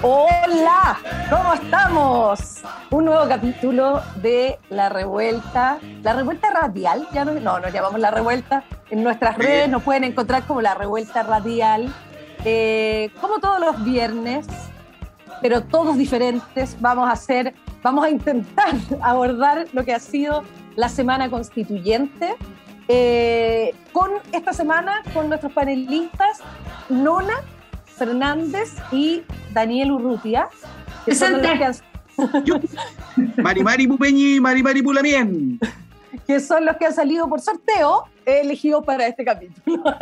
Hola, ¿cómo estamos? Un nuevo capítulo de La Revuelta. La Revuelta Radial, ya no, no nos llamamos La Revuelta. En nuestras redes nos pueden encontrar como La Revuelta Radial. Eh, como todos los viernes, pero todos diferentes, vamos a hacer, vamos a intentar abordar lo que ha sido la semana constituyente. Eh, con esta semana, con nuestros panelistas, Nona, Fernández y Daniel Urrutia. Que son los que han, Mari Mari Pupeñi, Mari Mari Pulamien. que son los que han salido por sorteo elegidos para este capítulo.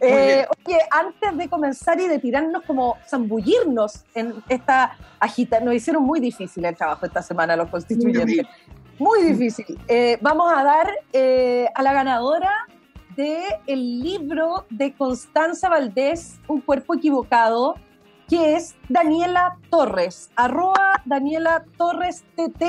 Eh, oye, antes de comenzar y de tirarnos como zambullirnos en esta agita, nos hicieron muy difícil el trabajo esta semana los constituyentes. Muy difícil. Eh, vamos a dar eh, a la ganadora del el libro de Constanza Valdés, Un cuerpo equivocado, que es Daniela Torres, arroba Daniela Torres TT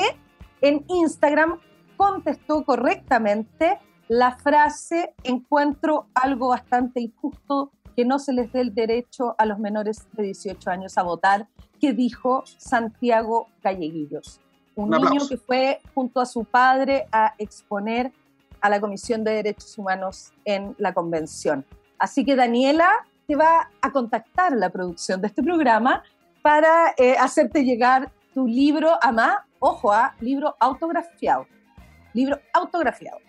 en Instagram, contestó correctamente la frase encuentro algo bastante injusto que no se les dé el derecho a los menores de 18 años a votar, que dijo Santiago Galleguillos, un, Un niño que fue junto a su padre a exponer a la Comisión de Derechos Humanos en la convención. Así que Daniela te va a contactar la producción de este programa para eh, hacerte llegar tu libro, además, ojo, a libro autografiado. Libro autografiado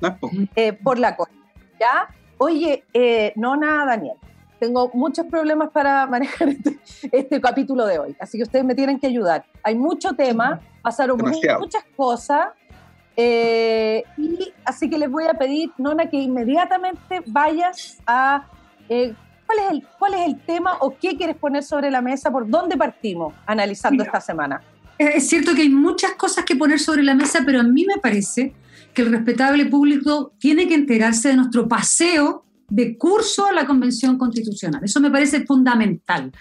No eh, por la cola. ¿Ya? Oye, eh, Nona, Daniel, tengo muchos problemas para manejar este, este capítulo de hoy, así que ustedes me tienen que ayudar. Hay mucho tema, pasaron Demasiado. muchas cosas, eh, y así que les voy a pedir, Nona, que inmediatamente vayas a... eh, ¿cuál, es el, ¿Cuál es el tema o qué quieres poner sobre la mesa? ¿Por dónde partimos analizando Mira. esta semana? Eh, Es cierto que hay muchas cosas que poner sobre la mesa, pero a mí me parece que el respetable público tiene que enterarse de nuestro paseo de curso a la Convención Constitucional. Eso me parece fundamental.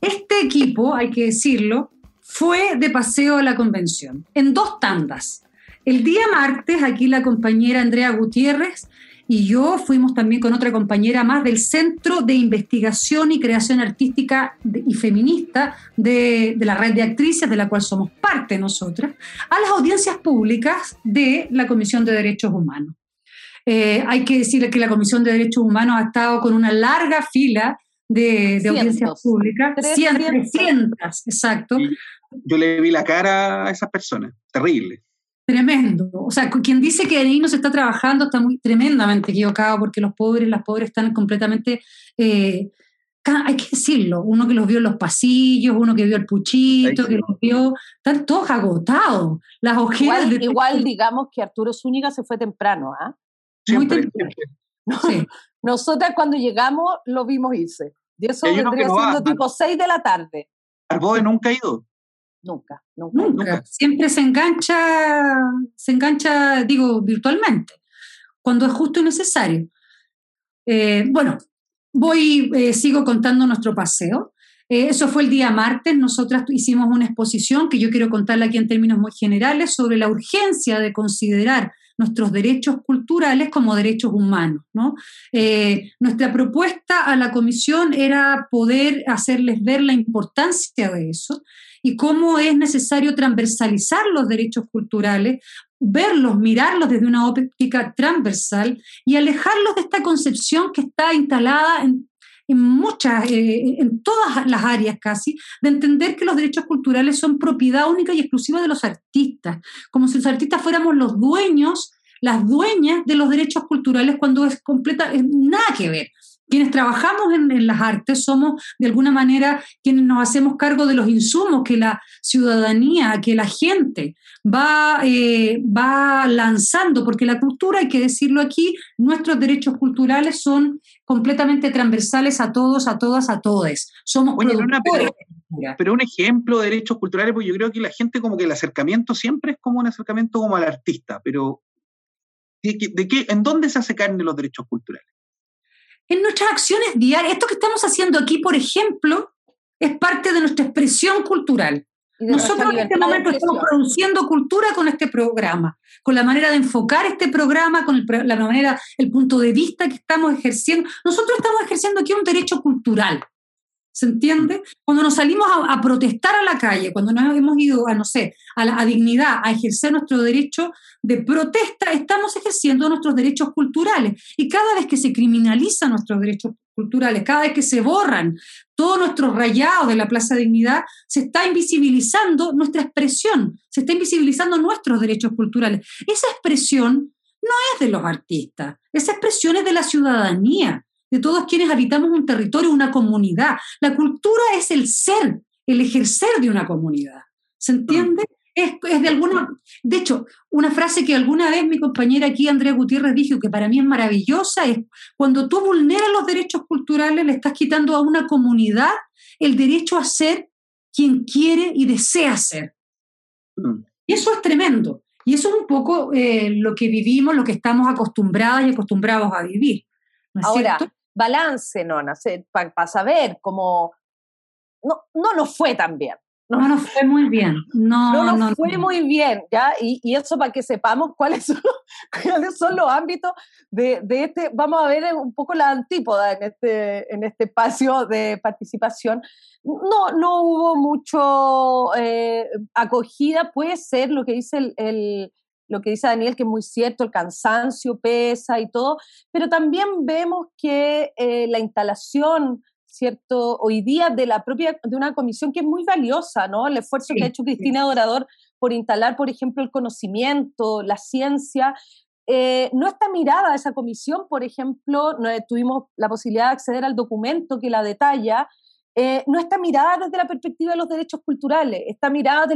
Este equipo, hay que decirlo, fue de paseo a la Convención en dos tandas. El día martes, aquí la compañera Andrea Gutiérrez y yo fuimos también con otra compañera más del Centro de Investigación y Creación Artística y Feminista de, de la red de actrices, de la cual somos parte nosotras, a las audiencias públicas de la Comisión de Derechos Humanos. Eh, hay que decirle que la Comisión de Derechos Humanos ha estado con una larga fila de, de audiencias públicas, 100, 300. 300, exacto. Yo le vi la cara a esas personas. Terrible. Tremendo. O sea, quien dice que ahí no se está trabajando está muy tremendamente equivocado porque los pobres, las pobres están completamente, eh, hay que decirlo, uno que los vio en los pasillos, uno que vio el puchito, que los vio, están todos agotados. Las ojeras Igual, de igual digamos que Arturo Zúñiga se fue temprano, ¿ah? muy temprano. Sí. Nosotras cuando llegamos lo vimos irse. Y eso vendría no siendo tipo 6 de la tarde. Arboe nunca ha ido. Nunca, nunca. Nunca. Nunca. Siempre se engancha, se engancha, digo, virtualmente, cuando es justo y necesario. Eh, bueno, voy, eh, sigo contando nuestro paseo. Eh, eso fue el día martes. Nosotras hicimos una exposición que yo quiero contarla aquí en términos muy generales sobre la urgencia de considerar nuestros derechos culturales como derechos humanos. ¿no? Eh, nuestra propuesta a la comisión era poder hacerles ver la importancia de eso y cómo es necesario transversalizar los derechos culturales, verlos, mirarlos desde una óptica transversal y alejarlos de esta concepción que está instalada en, en muchas, eh, en todas las áreas casi, de entender que los derechos culturales son propiedad única y exclusiva de los artistas, como si los artistas fuéramos los dueños, las dueñas de los derechos culturales cuando es completa, es nada que ver. Quienes trabajamos en, en las artes somos de alguna manera quienes nos hacemos cargo de los insumos que la ciudadanía, que la gente va, eh, va lanzando, porque la cultura, hay que decirlo aquí, nuestros derechos culturales son completamente transversales a todos, a todas, a todos. Somos productores. pero, un ejemplo de derechos culturales, pues yo creo que la gente como que el acercamiento siempre es como un acercamiento como al artista, pero ¿de qué, ¿en dónde se hace carne los derechos culturales? En nuestras acciones diarias. Esto que estamos haciendo aquí, por ejemplo, es parte de nuestra expresión cultural. Nosotros en este momento estamos produciendo cultura con este programa, con la manera de enfocar este programa, con la manera, el punto de vista que estamos ejerciendo. Nosotros estamos ejerciendo aquí un derecho cultural. ¿Se entiende? Cuando nos salimos a, protestar a la calle, cuando nos hemos ido a, no sé, a la dignidad, a ejercer nuestro derecho de protesta, estamos ejerciendo nuestros derechos culturales. Y cada vez que se criminalizan nuestros derechos culturales, cada vez que se borran todos nuestros rayados de la Plaza Dignidad, se está invisibilizando nuestra expresión, se está invisibilizando nuestros derechos culturales. Esa expresión no es de los artistas, esa expresión es de la ciudadanía de todos quienes habitamos un territorio, una comunidad. La cultura es el ser, el ejercer de una comunidad. ¿Se entiende? Es, de alguna. De hecho, una frase que alguna vez mi compañera aquí, Andrea Gutiérrez, dijo que para mí es maravillosa: es cuando tú vulneras los derechos culturales, le estás quitando a una comunidad el derecho a ser quien quiere y desea ser. Mm. Y eso es tremendo. Y eso es un poco eh, lo que vivimos, lo que estamos acostumbradas y acostumbrados a vivir. Ahora, balance, ¿no? Para saber cómo... No, no nos fue tan bien. No, no nos fue muy bien. No, no nos fue muy bien, ¿ya? Y, y, eso para que sepamos cuáles son, cuáles son los ámbitos de, de, este, vamos a ver un poco la antípoda en este, en este espacio de participación. No, no hubo mucho eh, acogida, puede ser lo que dice el, el lo que dice Daniel, que es muy cierto, el cansancio pesa y todo, pero también vemos que eh, la instalación, ¿cierto? Hoy día de la propia, de una comisión que es muy valiosa, ¿no? El esfuerzo que ha hecho Cristina Dorador por instalar, por ejemplo, el conocimiento, la ciencia, eh, no está mirada esa comisión, por ejemplo, no, tuvimos la posibilidad de acceder al documento que la detalla, eh, no está mirada desde la perspectiva de los derechos culturales, está mirada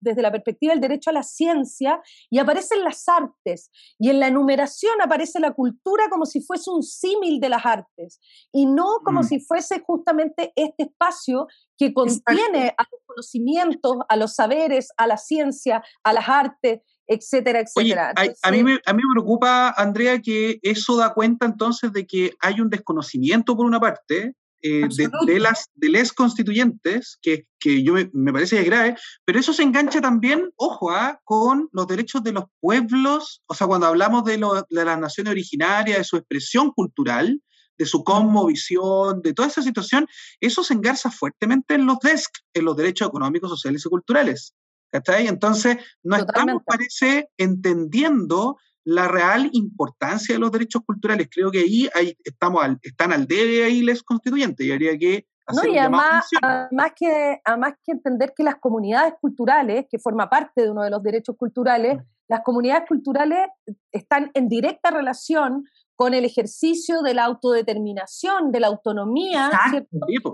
desde la perspectiva del derecho a la ciencia y aparecen las artes. Y en la enumeración aparece la cultura como si fuese un símil de las artes y no como mm. si fuese justamente este espacio que contiene a los conocimientos, a los saberes, a la ciencia, a las artes, etcétera, etcétera. a, mí me, a mí me preocupa, Andrea, que eso da cuenta entonces de que hay un desconocimiento por una parte eh, de, las de les constituyentes, que, que yo me, parece grave, pero eso se engancha también, ojo, ¿ah? con los derechos de los pueblos, o sea, cuando hablamos de, de las naciones originarias, de su expresión cultural, de su cosmovisión, de toda esa situación, eso se engarza fuertemente en los DESC, en los derechos económicos, sociales y culturales. ¿Cachai? Entonces, no estamos, parece, entendiendo la real importancia de los derechos culturales. Creo que ahí estamos están al debe ahí los constituyentes y habría que no, y además, además, que, además que entender que las comunidades culturales, que forma parte de uno de los derechos culturales, las comunidades culturales están en directa relación con el ejercicio de la autodeterminación, de la autonomía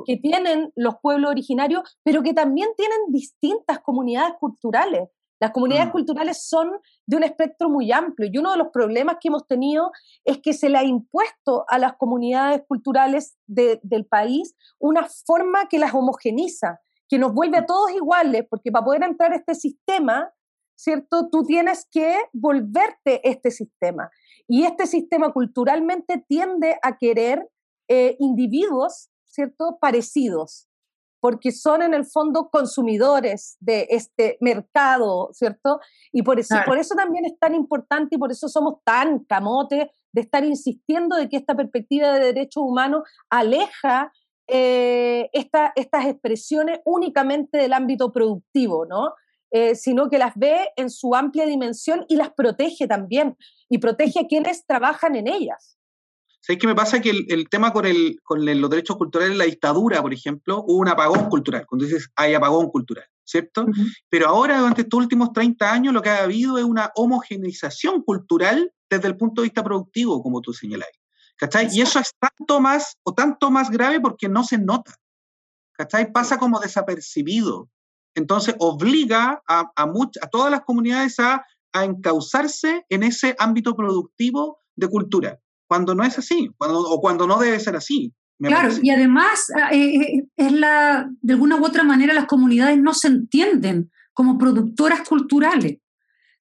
que tienen los pueblos originarios, pero que también tienen distintas comunidades culturales. Las comunidades mm. culturales son de un espectro muy amplio y uno de los problemas que hemos tenido es que se le ha impuesto a las comunidades culturales del país una forma que las homogeniza, que nos vuelve a todos iguales, porque para poder entrar a este sistema, ¿cierto? Tú tienes que volverte este sistema. Y este sistema culturalmente tiende a querer eh, individuos, ¿cierto? Parecidos porque son en el fondo consumidores de este mercado, ¿cierto? Y por eso, por eso también es tan importante y por eso somos tan camotes de estar insistiendo de que esta perspectiva de derechos humanos aleja eh, estas expresiones únicamente del ámbito productivo, ¿no? Eh, sino que las ve en su amplia dimensión y las protege también, y protege a quienes trabajan en ellas. ¿Sabes qué me pasa? Que el, tema con, el, con los derechos culturales, la dictadura, por ejemplo, hubo un apagón cultural, cuando dices hay apagón cultural, ¿cierto? Pero ahora, durante estos últimos 30 años, lo que ha habido es una homogeneización cultural desde el punto de vista productivo, como tú señalás. ¿Cachai? Y eso es tanto más o tanto más grave porque no se nota. ¿Cachai? Pasa como desapercibido. Entonces obliga a, a, a todas las comunidades a, a encauzarse en ese ámbito productivo de cultura cuando no es así, cuando, o cuando no debe ser así. Claro, y además ah, eh, eh, es la, de alguna u otra manera las comunidades no se entienden como productoras culturales,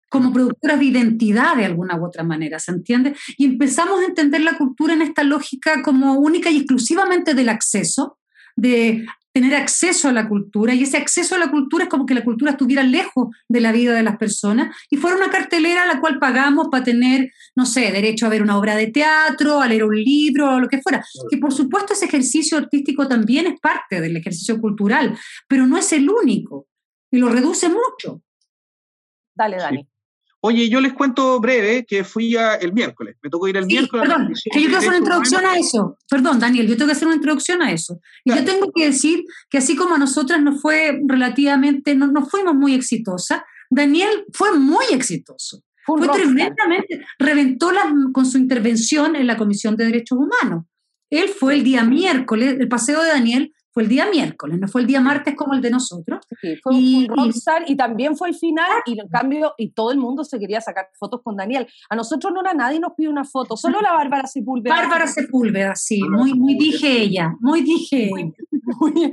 como productoras de identidad de alguna u otra manera, ¿se entiende? Y empezamos a entender la cultura en esta lógica como única y exclusivamente del acceso, de tener acceso a la cultura y ese acceso a la cultura es como que la cultura estuviera lejos de la vida de las personas y fuera una cartelera a la cual pagamos para tener, no sé, derecho a ver una obra de teatro, a leer un libro, o lo que fuera. Que por supuesto ese ejercicio artístico también es parte del ejercicio cultural, pero no es el único y lo reduce mucho. Dale, Dani. Oye, yo les cuento breve que fui el miércoles. Me tocó ir el miércoles. Perdón, que yo quiero hacer una introducción a eso. Perdón, Daniel, yo tengo que hacer una introducción a eso. Y yo tengo que decir que así como a nosotras nos fue relativamente, no, no fuimos muy exitosas, Daniel fue muy exitoso. Fue, tremendamente, reventó con su intervención en la Comisión de Derechos Humanos. Él fue el día miércoles, el paseo de Daniel fue el día miércoles, no fue el día martes como el de nosotros. Sí, fue y, un rockstar y, también fue el final y en cambio, y todo el mundo se quería sacar fotos con Daniel. A nosotros no era nadie nos pide una foto, solo la Bárbara Sepúlveda. Bárbara Sepúlveda, sí, muy, muy dije ella, muy dije muy, muy,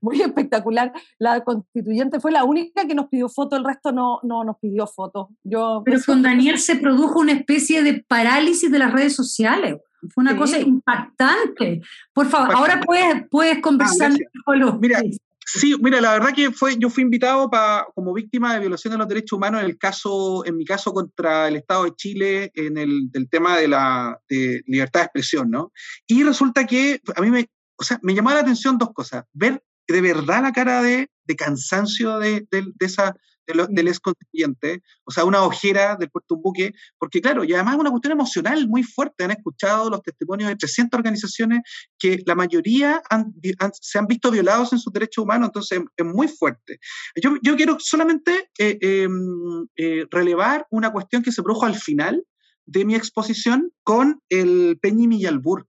muy, espectacular. La constituyente fue la única que nos pidió foto, el resto no, no nos pidió foto. Yo, Pero con Daniel se produjo una especie de parálisis de las redes sociales. Fue una cosa impactante. Por favor, ahora puedes, puedes conversar con los... Mira, sí, mira, la verdad que fue, yo fui invitado para como víctima de violación de los derechos humanos en el caso, en mi caso contra el Estado de Chile, en el del tema de la libertad de expresión, ¿no? Y resulta que a mí me, o sea, me llamó la atención dos cosas. Ver de verdad la cara de, de cansancio de, de, de esa del ex constituyente, o sea, una ojera del puerto un buque, porque claro, y además es una cuestión emocional muy fuerte. Han escuchado los testimonios de 300 organizaciones que la mayoría se han visto violados en sus derechos humanos, entonces es muy fuerte. Yo, yo quiero solamente eh, em, eh, relevar una cuestión que se produjo al final de mi exposición con el Peñi Millalbur.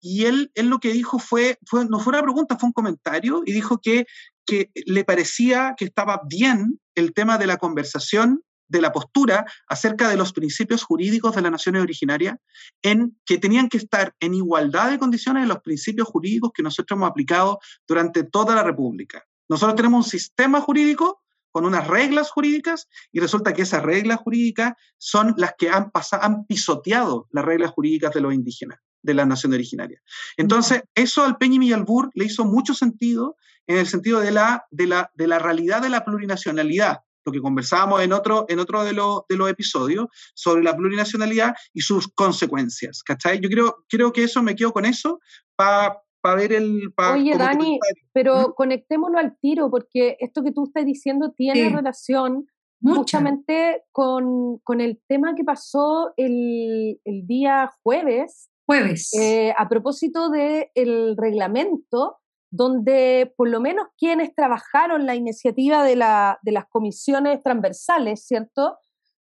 Y él, él lo que dijo fue, fue, no fue una pregunta, fue un comentario, y dijo que que le parecía que estaba bien el tema de la conversación, de la postura acerca de los principios jurídicos de las naciones originarias, en que tenían que estar en igualdad de condiciones de los principios jurídicos que nosotros hemos aplicado durante toda la República. Nosotros tenemos un sistema jurídico con unas reglas jurídicas y resulta que esas reglas jurídicas son las que han, han pisoteado las reglas jurídicas de los indígenas de la nación originaria. Entonces, eso al Peñi Millalbur le hizo mucho sentido en el sentido de la, de la, de la realidad de la plurinacionalidad, lo que conversábamos en otro, en otro de, de los episodios sobre la plurinacionalidad y sus consecuencias. ¿Cachai? Yo creo, creo que eso me quedo con eso para ver el... Oye, Dani, pero ¿Mm? conectémonos al tiro, porque esto que tú estás diciendo tiene relación muchamente con, con, el tema que pasó el, el día jueves. Jueves. Eh, a propósito del el reglamento donde por lo menos quienes trabajaron la iniciativa de, la, de las comisiones transversales, ¿cierto?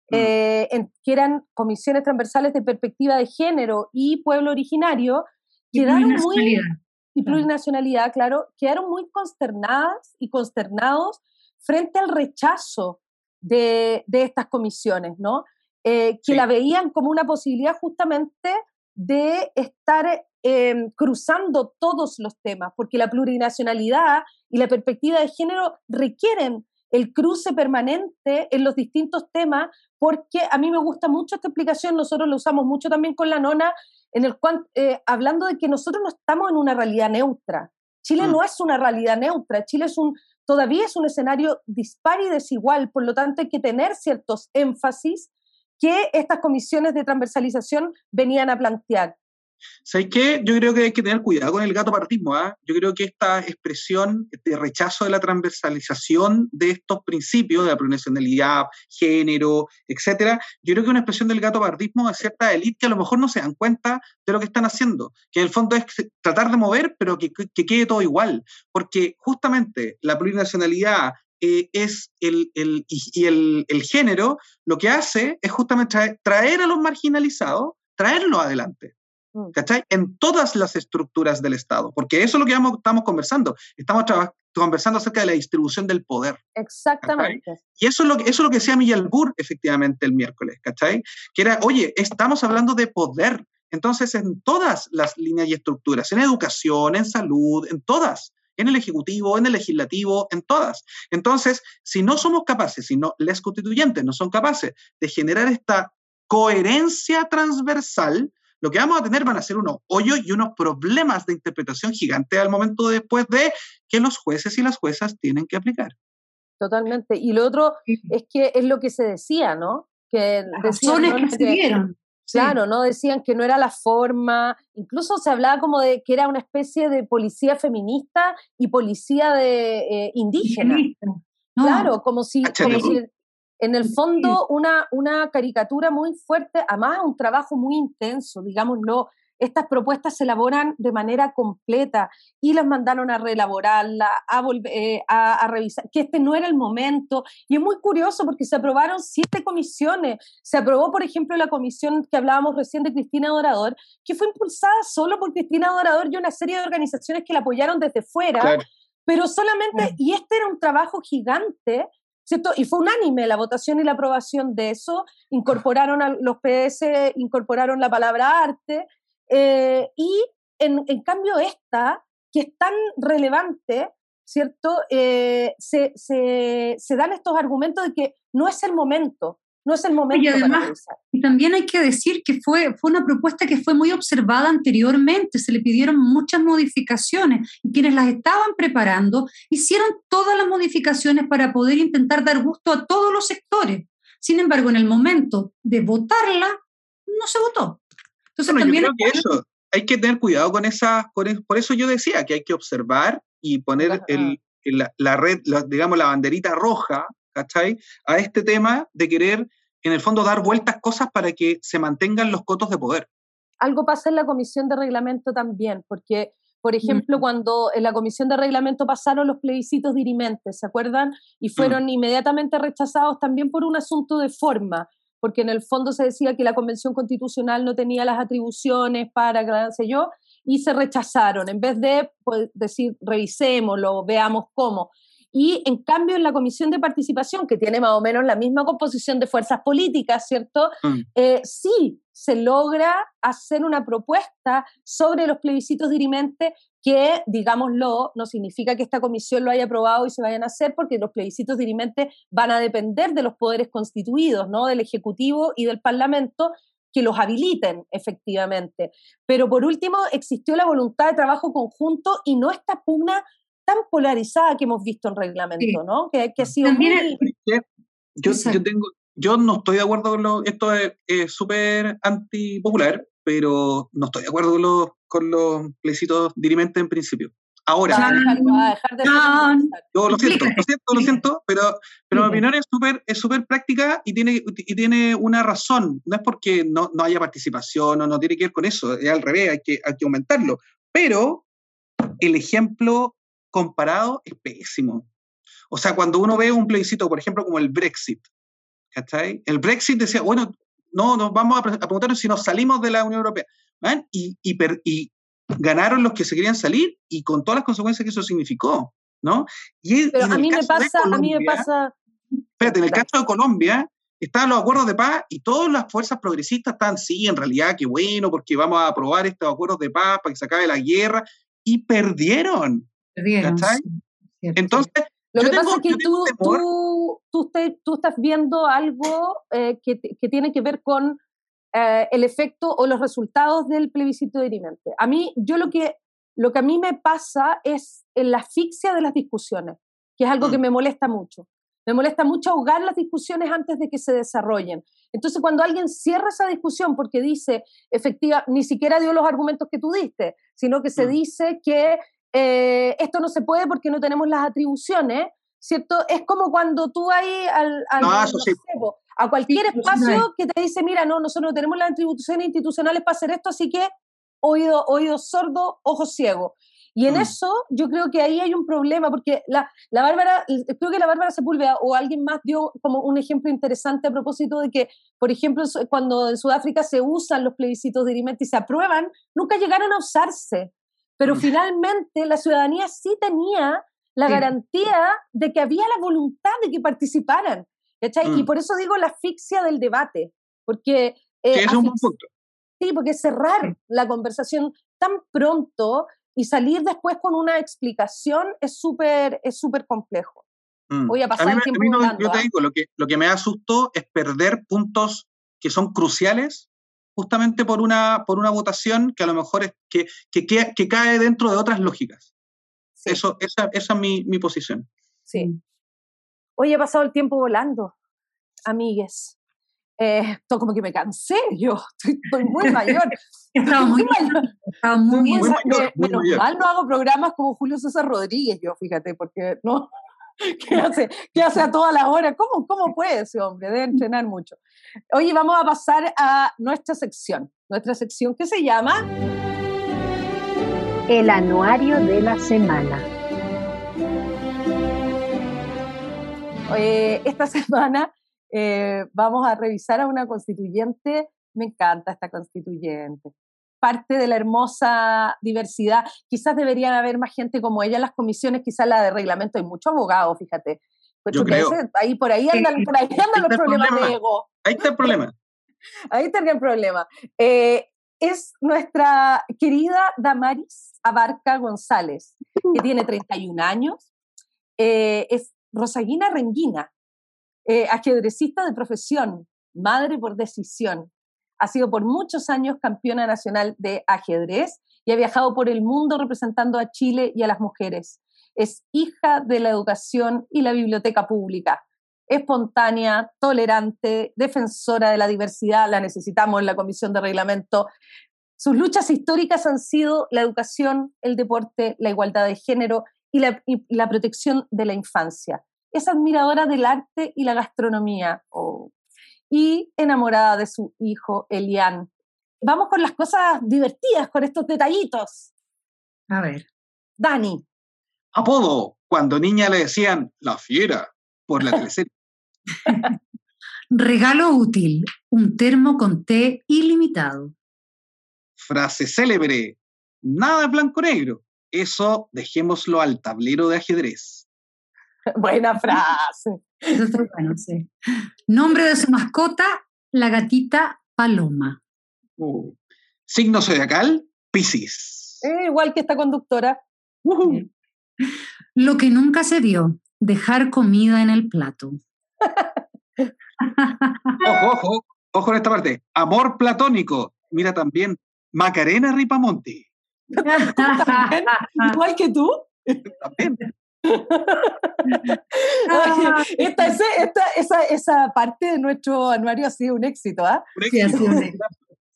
Mm. Eh, que eran comisiones transversales de perspectiva de género y pueblo originario, y quedaron muy... Y plurinacionalidad, claro, quedaron muy consternadas y consternados frente al rechazo de, de estas comisiones, ¿no? Eh, que la veían como una posibilidad justamente de estar Em, cruzando todos los temas, porque la plurinacionalidad y la perspectiva de género requieren el cruce permanente en los distintos temas, porque a mí me gusta mucho esta explicación, nosotros lo usamos mucho también con la nona, en el cual, eh, hablando de que nosotros no estamos en una realidad neutra. Chile mm. no es una realidad neutra, Chile es un, todavía es un escenario dispar y desigual, por lo tanto hay que tener ciertos énfasis que estas comisiones de transversalización venían a plantear. ¿Sabes qué? Yo creo que hay que tener cuidado con el gato partismo. ¿ah? Yo creo que esta expresión de rechazo de la transversalización de estos principios, de la plurinacionalidad, género, etcétera, yo creo que es una expresión del gato partismo de cierta élite que a lo mejor no se dan cuenta de lo que están haciendo. Que en el fondo es tratar de mover, pero que, quede todo igual. Porque justamente la plurinacionalidad eh, es el, el, y, el, el, género lo que hace es justamente traer a los marginalizados, traerlos adelante. Mm. ¿cachai? En todas las estructuras del Estado, porque eso es lo que estamos conversando. Estamos conversando acerca de la distribución del poder. Exactamente. Y eso es, lo que, eso es lo que decía Miguel Burr efectivamente el miércoles, ¿cachai? Que era, oye, estamos hablando de poder Entonces, en todas las líneas y estructuras, en educación, en salud, en todas, en el Ejecutivo, en el Legislativo, en todas. Entonces, si no somos capaces, si no, las constituyentes no son capaces de generar esta coherencia transversal, lo que vamos a tener van a ser unos hoyos y unos problemas de interpretación gigante al momento después de que los jueces y las juezas tienen que aplicar. Totalmente. Y lo otro es que es lo que se decía, ¿no? Que decían, que se dieron. Claro, ¿no? Decían que no era la forma, incluso se hablaba como de que era una especie de policía feminista y policía de eh, indígena. Claro, como si, como si, en el fondo una, una caricatura muy fuerte, además un trabajo muy intenso, digámoslo, estas propuestas se elaboran de manera completa y las mandaron a reelaborarla, a, eh, a, revisar, que este no era el momento. Y es muy curioso porque se aprobaron siete comisiones. Se aprobó, por ejemplo, la comisión que hablábamos recién de Cristina Dorador, que fue impulsada solo por Cristina Dorador y una serie de organizaciones que la apoyaron desde fuera. Pero solamente, y este era un trabajo gigante ¿cierto? Y fue unánime la votación y la aprobación de eso. Incorporaron a los PS, incorporaron la palabra arte, eh, y en, cambio esta, que es tan relevante, ¿cierto? Eh, se, se, dan estos argumentos de que no es el momento, no es el momento. Y además, y también hay que decir que fue, fue una propuesta que fue muy observada anteriormente, se le pidieron muchas modificaciones y quienes las estaban preparando hicieron todas las modificaciones para poder intentar dar gusto a todos los sectores. Sin embargo, en el momento de votarla, no se votó. Entonces también yo creo que eso, hay que tener cuidado con esa, por eso yo decía que hay que observar y poner el, la, red, digamos, la banderita roja, ¿cachai? A este tema de querer, en el fondo, dar vueltas cosas para que se mantengan los cotos de poder. Algo pasa en la comisión de reglamento también, porque, por ejemplo, cuando en la comisión de reglamento pasaron los plebiscitos dirimentes, ¿se acuerdan? Y fueron mm. inmediatamente rechazados también por un asunto de forma porque en el fondo se decía que la Convención Constitucional no tenía las atribuciones para, qué sé yo, y se rechazaron, en vez de pues, decir, revisémoslo, veamos cómo. Y en cambio en la comisión de participación, que tiene más o menos la misma composición de fuerzas políticas, ¿cierto? Mm. Eh, sí se logra hacer una propuesta sobre los plebiscitos dirimentes que, digámoslo, no significa que esta comisión lo haya aprobado y se vayan a hacer, porque los plebiscitos dirimentes van a depender de los poderes constituidos, ¿no? Del Ejecutivo y del Parlamento, que los habiliten efectivamente. Pero por último, existió la voluntad de trabajo conjunto y no esta pugna tan polarizada que hemos visto en reglamento, ¿no? Que, ha sido muy... Yo, yo, tengo, yo no estoy de acuerdo con lo, esto es súper antipopular, pero no estoy de acuerdo con los, con los plebiscitos dirimentes en principio. Ahora, yo lo siento, lo siento, lo siento, pero, pero mi opinión es súper es super práctica y tiene, y tiene una razón. No es porque no, no haya participación o no tiene que ver con eso, es al revés, hay que, hay que aumentarlo. Pero el ejemplo comparado es pésimo. O sea, cuando uno ve un plebiscito, por ejemplo, como el Brexit, ¿cachai? El Brexit decía, bueno, no, nos vamos a, preguntarnos si nos salimos de la Unión Europea. Y, y, ganaron los que se querían salir y con todas las consecuencias que eso significó, ¿no? Y Pero a mí me pasa, a mí me pasa... Espérate, en el caso de Colombia, estaban los acuerdos de paz y todas las fuerzas progresistas están, sí, en realidad, qué bueno, porque vamos a aprobar estos acuerdos de paz para que se acabe la guerra, y perdieron. Entonces, lo que pasa es que tú, tú, tú, tú, estás viendo algo eh, que, que, tiene que ver con eh, el efecto o los resultados del plebiscito dirimente. A mí, yo lo que, lo que a mí me pasa es en la asfixia de las discusiones, que es algo que mm. me molesta mucho. Me molesta mucho ahogar las discusiones antes de que se desarrollen. Entonces, cuando alguien cierra esa discusión porque dice, efectiva, ni siquiera dio los argumentos que tú diste, sino que se mm. dice que eh, esto no se puede porque no tenemos las atribuciones, ¿cierto? Es como cuando tú ahí al, a cualquier espacio que te dice, mira, no, nosotros no tenemos las atribuciones institucionales para hacer esto, así que oído, oído sordo, ojo ciego. Y en mm. eso yo creo que ahí hay un problema, porque la, la Bárbara, creo que la Bárbara Sepúlveda o alguien más dio como un ejemplo interesante a propósito de que, por ejemplo, cuando en Sudáfrica se usan los plebiscitos de Irimet y se aprueban, nunca llegaron a usarse. Pero finalmente la ciudadanía sí tenía la garantía de que había la voluntad de que participaran. Y mm. por eso digo la asfixia del debate, porque... Eh, es un punto. Sí, porque cerrar la conversación tan pronto y salir después con una explicación es súper es súper complejo. Mm. Voy a pasar el tiempo Yo te ¿ah? digo, lo que, lo que me asustó es perder puntos que son cruciales justamente por una, por una votación que a lo mejor es, que, que, que, cae dentro de otras lógicas. Eso, esa, esa es mi, mi posición. Sí. Hoy he pasado el tiempo volando, amigues. Eh, como que me cansé, yo estoy, muy mayor. Estaba muy, mayor. Estaba muy, muy, mayor, menos mal no hago programas como Julio César Rodríguez, yo fíjate, porque no, ¿qué hace, ¿qué hace a todas las horas? ¿Cómo, ¿Cómo puede ese hombre? Debe entrenar mucho. Oye, vamos a pasar a nuestra sección, nuestra sección que se llama El Anuario de la Semana. esta semana eh, vamos a revisar a una constituyente. Me encanta esta constituyente. Parte de la hermosa diversidad. Quizás deberían haber más gente como ella en las comisiones, quizás la de reglamento. Hay muchos abogados, fíjate. Yo creo. ahí, por ahí andan, por ahí andan los problemas de ego. Ahí está el problema. ahí está el problema. Eh, es nuestra querida Damaris Abarca González, que tiene 31 años. Eh, es Rosaguina Renguina, eh, ajedrecista de profesión, madre por decisión. Ha sido por muchos años campeona nacional de ajedrez y ha viajado por el mundo representando a Chile y a las mujeres. Es hija de la educación y la biblioteca pública. Espontánea, tolerante, defensora de la diversidad, la necesitamos en la Comisión de Reglamento. Sus luchas históricas han sido la educación, el deporte, la igualdad de género y la, protección de la infancia. Es admiradora del arte y la gastronomía oh, y enamorada de su hijo Elian. Vamos con las cosas divertidas, con estos detallitos. A ver. Dani. Apodo, cuando niña le decían la fiera por la teleserie. Regalo útil, un termo con té ilimitado. Frase célebre, nada blanco-negro, eso dejémoslo al tablero de ajedrez. Buena frase. bueno, sí. Nombre de su mascota, la gatita Paloma. Uh. Signo zodiacal, Piscis. Eh, igual que esta conductora. Lo que nunca se dio, dejar comida en el plato. ojo, ojo, ojo en esta parte. Amor platónico. Mira también, Macarena Ripamonti. Igual que tú. esta, esta, esa, esa, parte de nuestro anuario ha sido un éxito, ¿ah?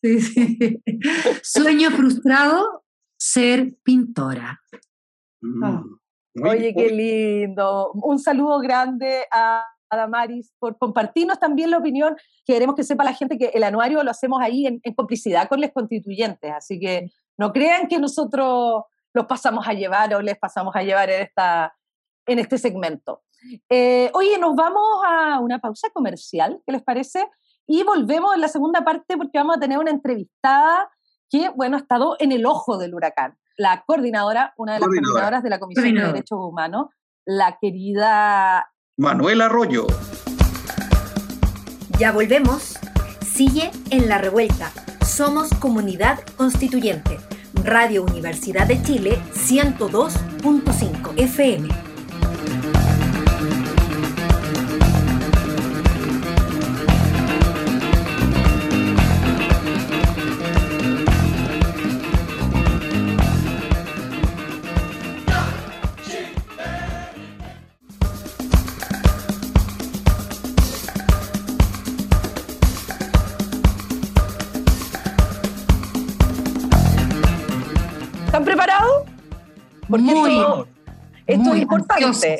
Sí, sí. Sueño frustrado, ser pintora. Mm, ah. Oye, qué lindo. Un saludo grande a a Damaris por compartirnos también la opinión. Queremos que sepa la gente que el anuario lo hacemos ahí en, complicidad con los constituyentes, así que no crean que nosotros los pasamos a llevar o les pasamos a llevar en, esta, en este segmento. Eh, oye, nos vamos a una pausa comercial, ¿qué les parece? Y volvemos en la segunda parte porque vamos a tener una entrevistada que, bueno, ha estado en el ojo del huracán. La coordinadora, una de las coordinadoras de la Comisión de Derechos Humanos, la querida Manuel Arroyo. Ya volvemos. Sigue en la revuelta. Somos comunidad constituyente. Radio Universidad de Chile 102.5 FM. Esto, es importante.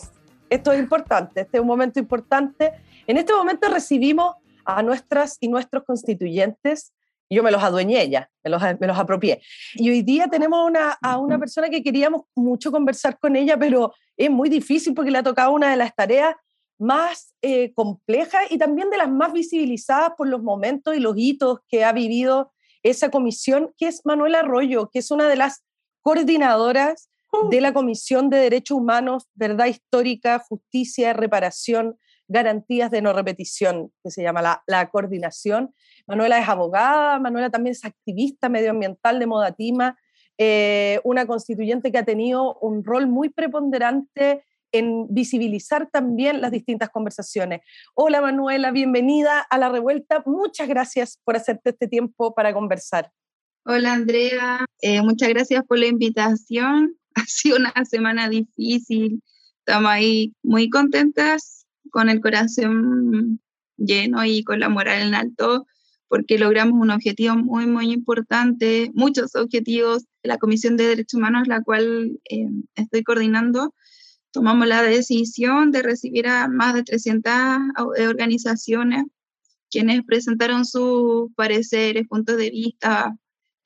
Esto es importante, este es un momento importante. En este momento recibimos a nuestras y nuestros constituyentes, yo me los adueñé ya, me los, me los apropié. Y hoy día tenemos una, a una persona que queríamos mucho conversar con ella, pero es muy difícil porque le ha tocado una de las tareas más eh, complejas y también de las más visibilizadas por los momentos y los hitos que ha vivido esa comisión, que es Manuela Arroyo, que es una de las coordinadoras de la Comisión de Derechos Humanos, Verdad Histórica, Justicia, Reparación, garantías de no repetición, que se llama la, la coordinación. Manuela es abogada, Manuela también es activista medioambiental de Modatima, eh, una constituyente que ha tenido un rol muy preponderante en visibilizar también las distintas conversaciones. Hola Manuela, bienvenida a la revuelta. Muchas gracias por hacerte este tiempo para conversar. Hola Andrea, eh, muchas gracias por la invitación. Ha sido una semana difícil. Estamos ahí muy contentas, con el corazón lleno y con la moral en alto, porque logramos un objetivo muy, muy importante, muchos objetivos. La Comisión de Derechos Humanos, la cual eh, estoy coordinando, tomamos la decisión de recibir a más de 300 eh, organizaciones quienes presentaron sus pareceres, puntos de vista,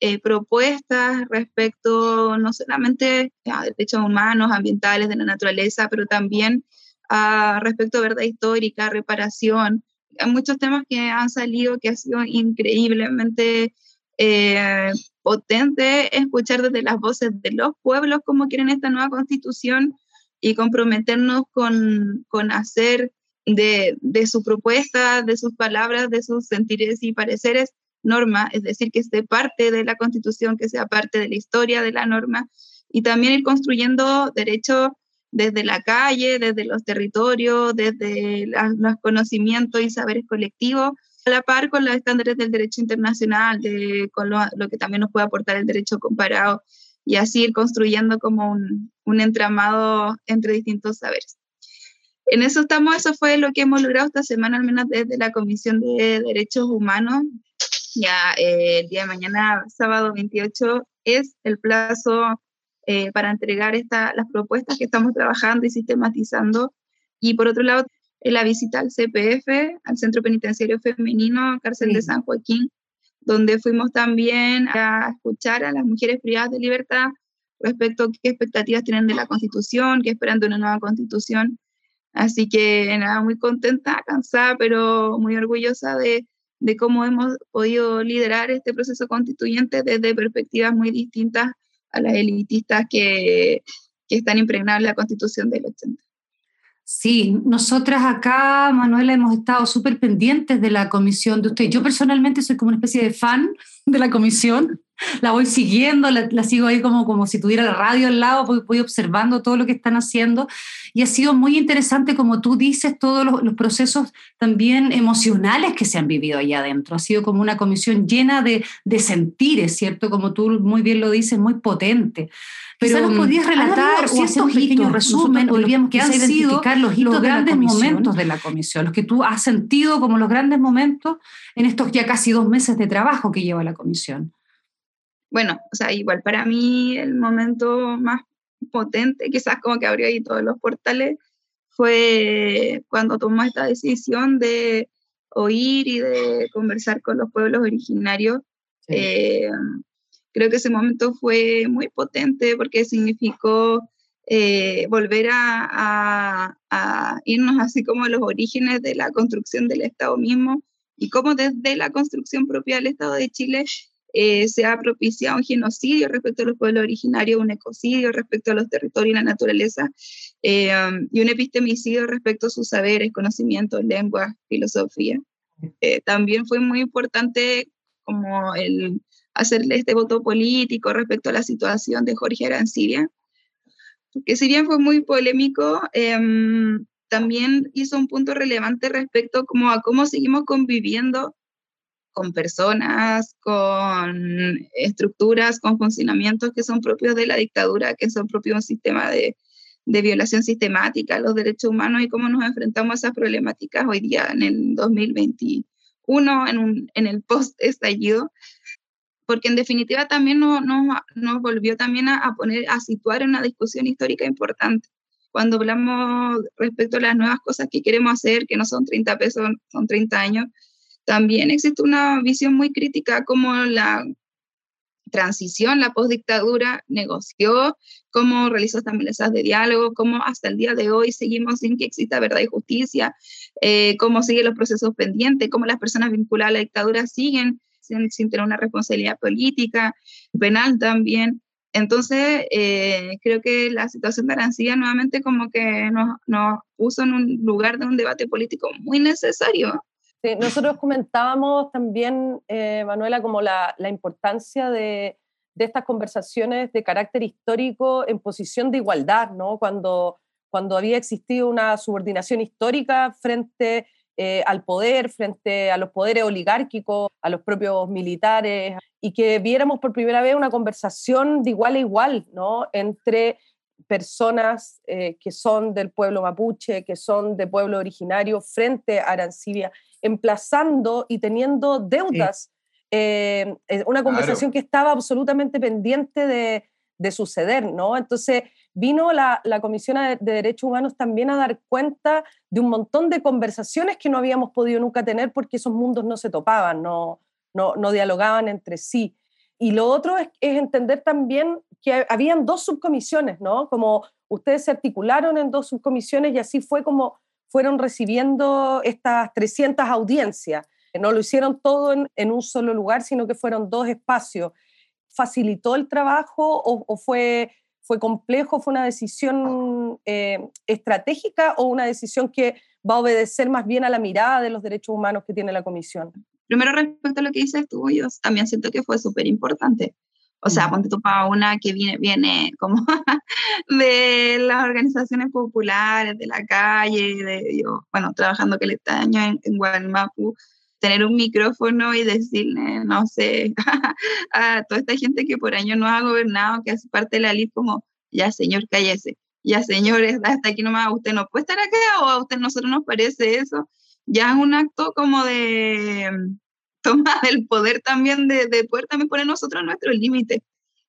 eh, propuestas respecto no solamente a derechos humanos, ambientales, de la naturaleza, pero también a respecto a verdad histórica, reparación. Hay muchos temas que han salido que ha sido increíblemente eh, potente escuchar desde las voces de los pueblos cómo quieren esta nueva constitución y comprometernos con, con hacer de, de, su propuesta, de sus palabras, de sus sentires y pareceres norma, es decir, que esté parte de la constitución, que sea parte de la historia de la norma, y también ir construyendo derechos desde la calle, desde los territorios, desde los conocimientos y saberes colectivos, a la par con los estándares del derecho internacional, de, con lo, lo, que también nos puede aportar el derecho comparado y así ir construyendo como un, un entramado entre distintos saberes. En eso estamos, eso fue lo que hemos logrado esta semana, al menos desde la Comisión de Derechos Humanos. Ya eh, el día de mañana, sábado 28, es el plazo eh, para entregar esta, las propuestas que estamos trabajando y sistematizando. Y por otro lado, la visita al CPF, al Centro Penitenciario Femenino, Cárcel de San Joaquín, donde fuimos también a escuchar a las mujeres privadas de libertad respecto a qué expectativas tienen de la constitución, qué esperan de una nueva constitución. Así que nada, muy contenta, cansada, pero muy orgullosa de, de cómo hemos podido liderar este proceso constituyente desde perspectivas muy distintas a las elitistas que, que están impregnadas en la constitución del 80. Sí, nosotras acá, Manuela, hemos estado súper pendientes de la comisión de usted. Yo personalmente soy como una especie de fan de la comisión, la voy siguiendo, la, sigo ahí como, como si tuviera la radio al lado, voy, voy, observando todo lo que están haciendo y ha sido muy interesante, como tú dices, todos los, los, procesos también emocionales que se han vivido allá adentro. Ha sido como una comisión llena de, de sentires, ¿cierto? Como tú muy bien lo dices, muy potente. Pero nos podías relatar o hacer un pequeño resumen o que han sido los, los grandes momentos de la comisión, los que tú has sentido como los grandes momentos en estos ya casi dos meses de trabajo que lleva la comisión. Bueno, o sea, igual para mí el momento más potente, quizás como que abrió ahí todos los portales, fue cuando tomó esta decisión de oír y de conversar con los pueblos originarios. Eh, creo que ese momento fue muy potente porque significó eh, volver a, a, irnos así como a los orígenes de la construcción del Estado mismo y cómo desde la construcción propia del Estado de Chile eh, se ha propiciado un genocidio respecto a los pueblos originarios, un ecocidio respecto a los territorios y la naturaleza, eh, um, y un epistemicidio respecto a sus saberes, conocimientos, lenguas, filosofía. también fue muy importante como el hacerle este voto político respecto a la situación de Jorge Arancibia, porque si bien fue muy polémico, em, también hizo un punto relevante respecto a cómo seguimos conviviendo con personas, con estructuras, con funcionamientos que son propios de la dictadura, que son propios de un sistema de, de violación sistemática a los derechos humanos y cómo nos enfrentamos a esas problemáticas hoy día en el 2021, en, un, en el post-estallido, porque en definitiva también nos, nos, volvió también a, poner, a situar una discusión histórica importante. Cuando hablamos respecto a las nuevas cosas que queremos hacer, que no son 30 pesos, son 30 años, también existe una visión muy crítica como la transición, la postdictadura negoció, cómo realizó estas mesas de diálogo, cómo hasta el día de hoy seguimos sin que exista verdad y justicia, eh, cómo siguen los procesos pendientes, cómo las personas vinculadas a la dictadura siguen sin, tener una responsabilidad política, penal también. Entonces, eh, creo que la situación de Arancilla nuevamente como que nos, nos, puso en un lugar de un debate político muy necesario. Nosotros comentábamos también, eh, Manuela, como la, importancia de, de, estas conversaciones de carácter histórico en posición de igualdad, ¿no? Cuando, cuando había existido una subordinación histórica frente eh, al poder, frente a los poderes oligárquicos, a los propios militares, y que viéramos por primera vez una conversación de igual a igual, ¿no? Entre personas eh, que son del pueblo mapuche, que son de pueblo originario, frente a Arancibia, emplazando y teniendo deudas. Eh, una conversación que estaba absolutamente pendiente de, de suceder, ¿no? Entonces vino la, la Comisión de, Derechos Humanos también a dar cuenta de un montón de conversaciones que no habíamos podido nunca tener porque esos mundos no se topaban, no, no, no dialogaban entre sí. Y lo otro es, entender también que habían dos subcomisiones, ¿no? Como ustedes se articularon en dos subcomisiones y así fue como fueron recibiendo estas 300 audiencias. No lo hicieron todo en, en un solo lugar, sino que fueron dos espacios facilitó el trabajo o, fue, fue complejo, fue una decisión eh, estratégica o una decisión que va a obedecer más bien a la mirada de los derechos humanos que tiene la Comisión? Primero, respecto a lo que dices tú, yo también siento que fue súper importante. O sea, ponte tú para una que viene, viene como de las organizaciones populares, de la calle, de yo, bueno, trabajando que le en, en Guadalmapu, tener un micrófono y decirle, no sé, a toda esta gente que por años no ha gobernado, que hace parte de la ley, como, ya señor, cállese, ya señores, hasta aquí nomás, usted no puede estar acá o a usted nosotros nos parece eso, ya es un acto como de mm, toma del poder también, de, de poder también poner nosotros nuestros límites.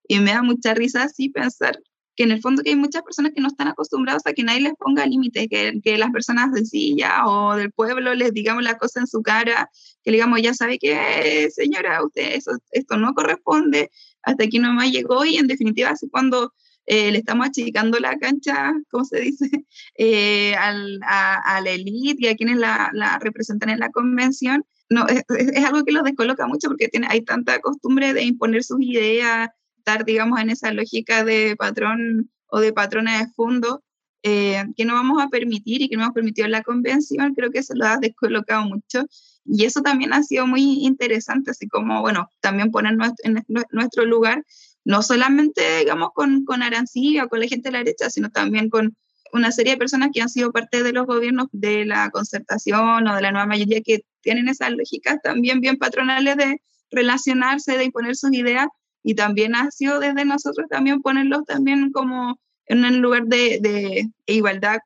Y me da mucha risa así pensar que en el fondo que hay muchas personas que no están acostumbradas a que nadie les ponga límites, que, que las personas sencillas o del pueblo les digamos la cosa en su cara, que digamos, ya sabe que señora, usted eso, esto no corresponde, hasta aquí nomás llegó y en definitiva así cuando eh, le estamos achicando la cancha, ¿cómo se dice?, eh, al, a, la élite y a quienes la, representan en la convención, no, es, algo que los descoloca mucho porque tiene, hay tanta costumbre de imponer sus ideas, estar, digamos, en esa lógica de patrón o de patrona de fondo, eh, que no vamos a permitir y que no hemos permitido en la convención, creo que eso lo ha descolocado mucho. Y eso también ha sido muy interesante, así como, bueno, también poner en nuestro lugar, no solamente, digamos, con, con Arancilla o con la gente de la derecha, sino también con una serie de personas que han sido parte de los gobiernos de la concertación o de la nueva mayoría que tienen esas lógicas también bien patronales de relacionarse, de imponer sus ideas y también ha sido desde nosotros también ponerlos también como en un lugar de, de igualdad,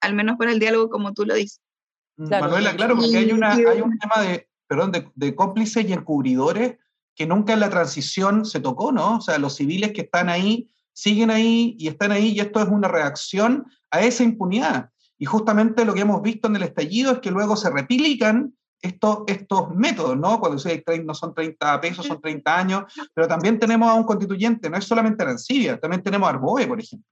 al menos para el diálogo como tú lo dices. Mm, Manuela, claro, porque hay, una, hay un tema de, perdón, de, de, cómplices y encubridores que nunca en la transición se tocó, ¿no? O sea, los civiles que están ahí siguen ahí y están ahí y esto es una reacción a esa impunidad. Y justamente lo que hemos visto en el estallido es que luego se replican estos, estos métodos, ¿no? Cuando dice no son 30 pesos, son 30 años, pero también tenemos a un constituyente, no es solamente Arancibia, también tenemos a Arboe, por ejemplo.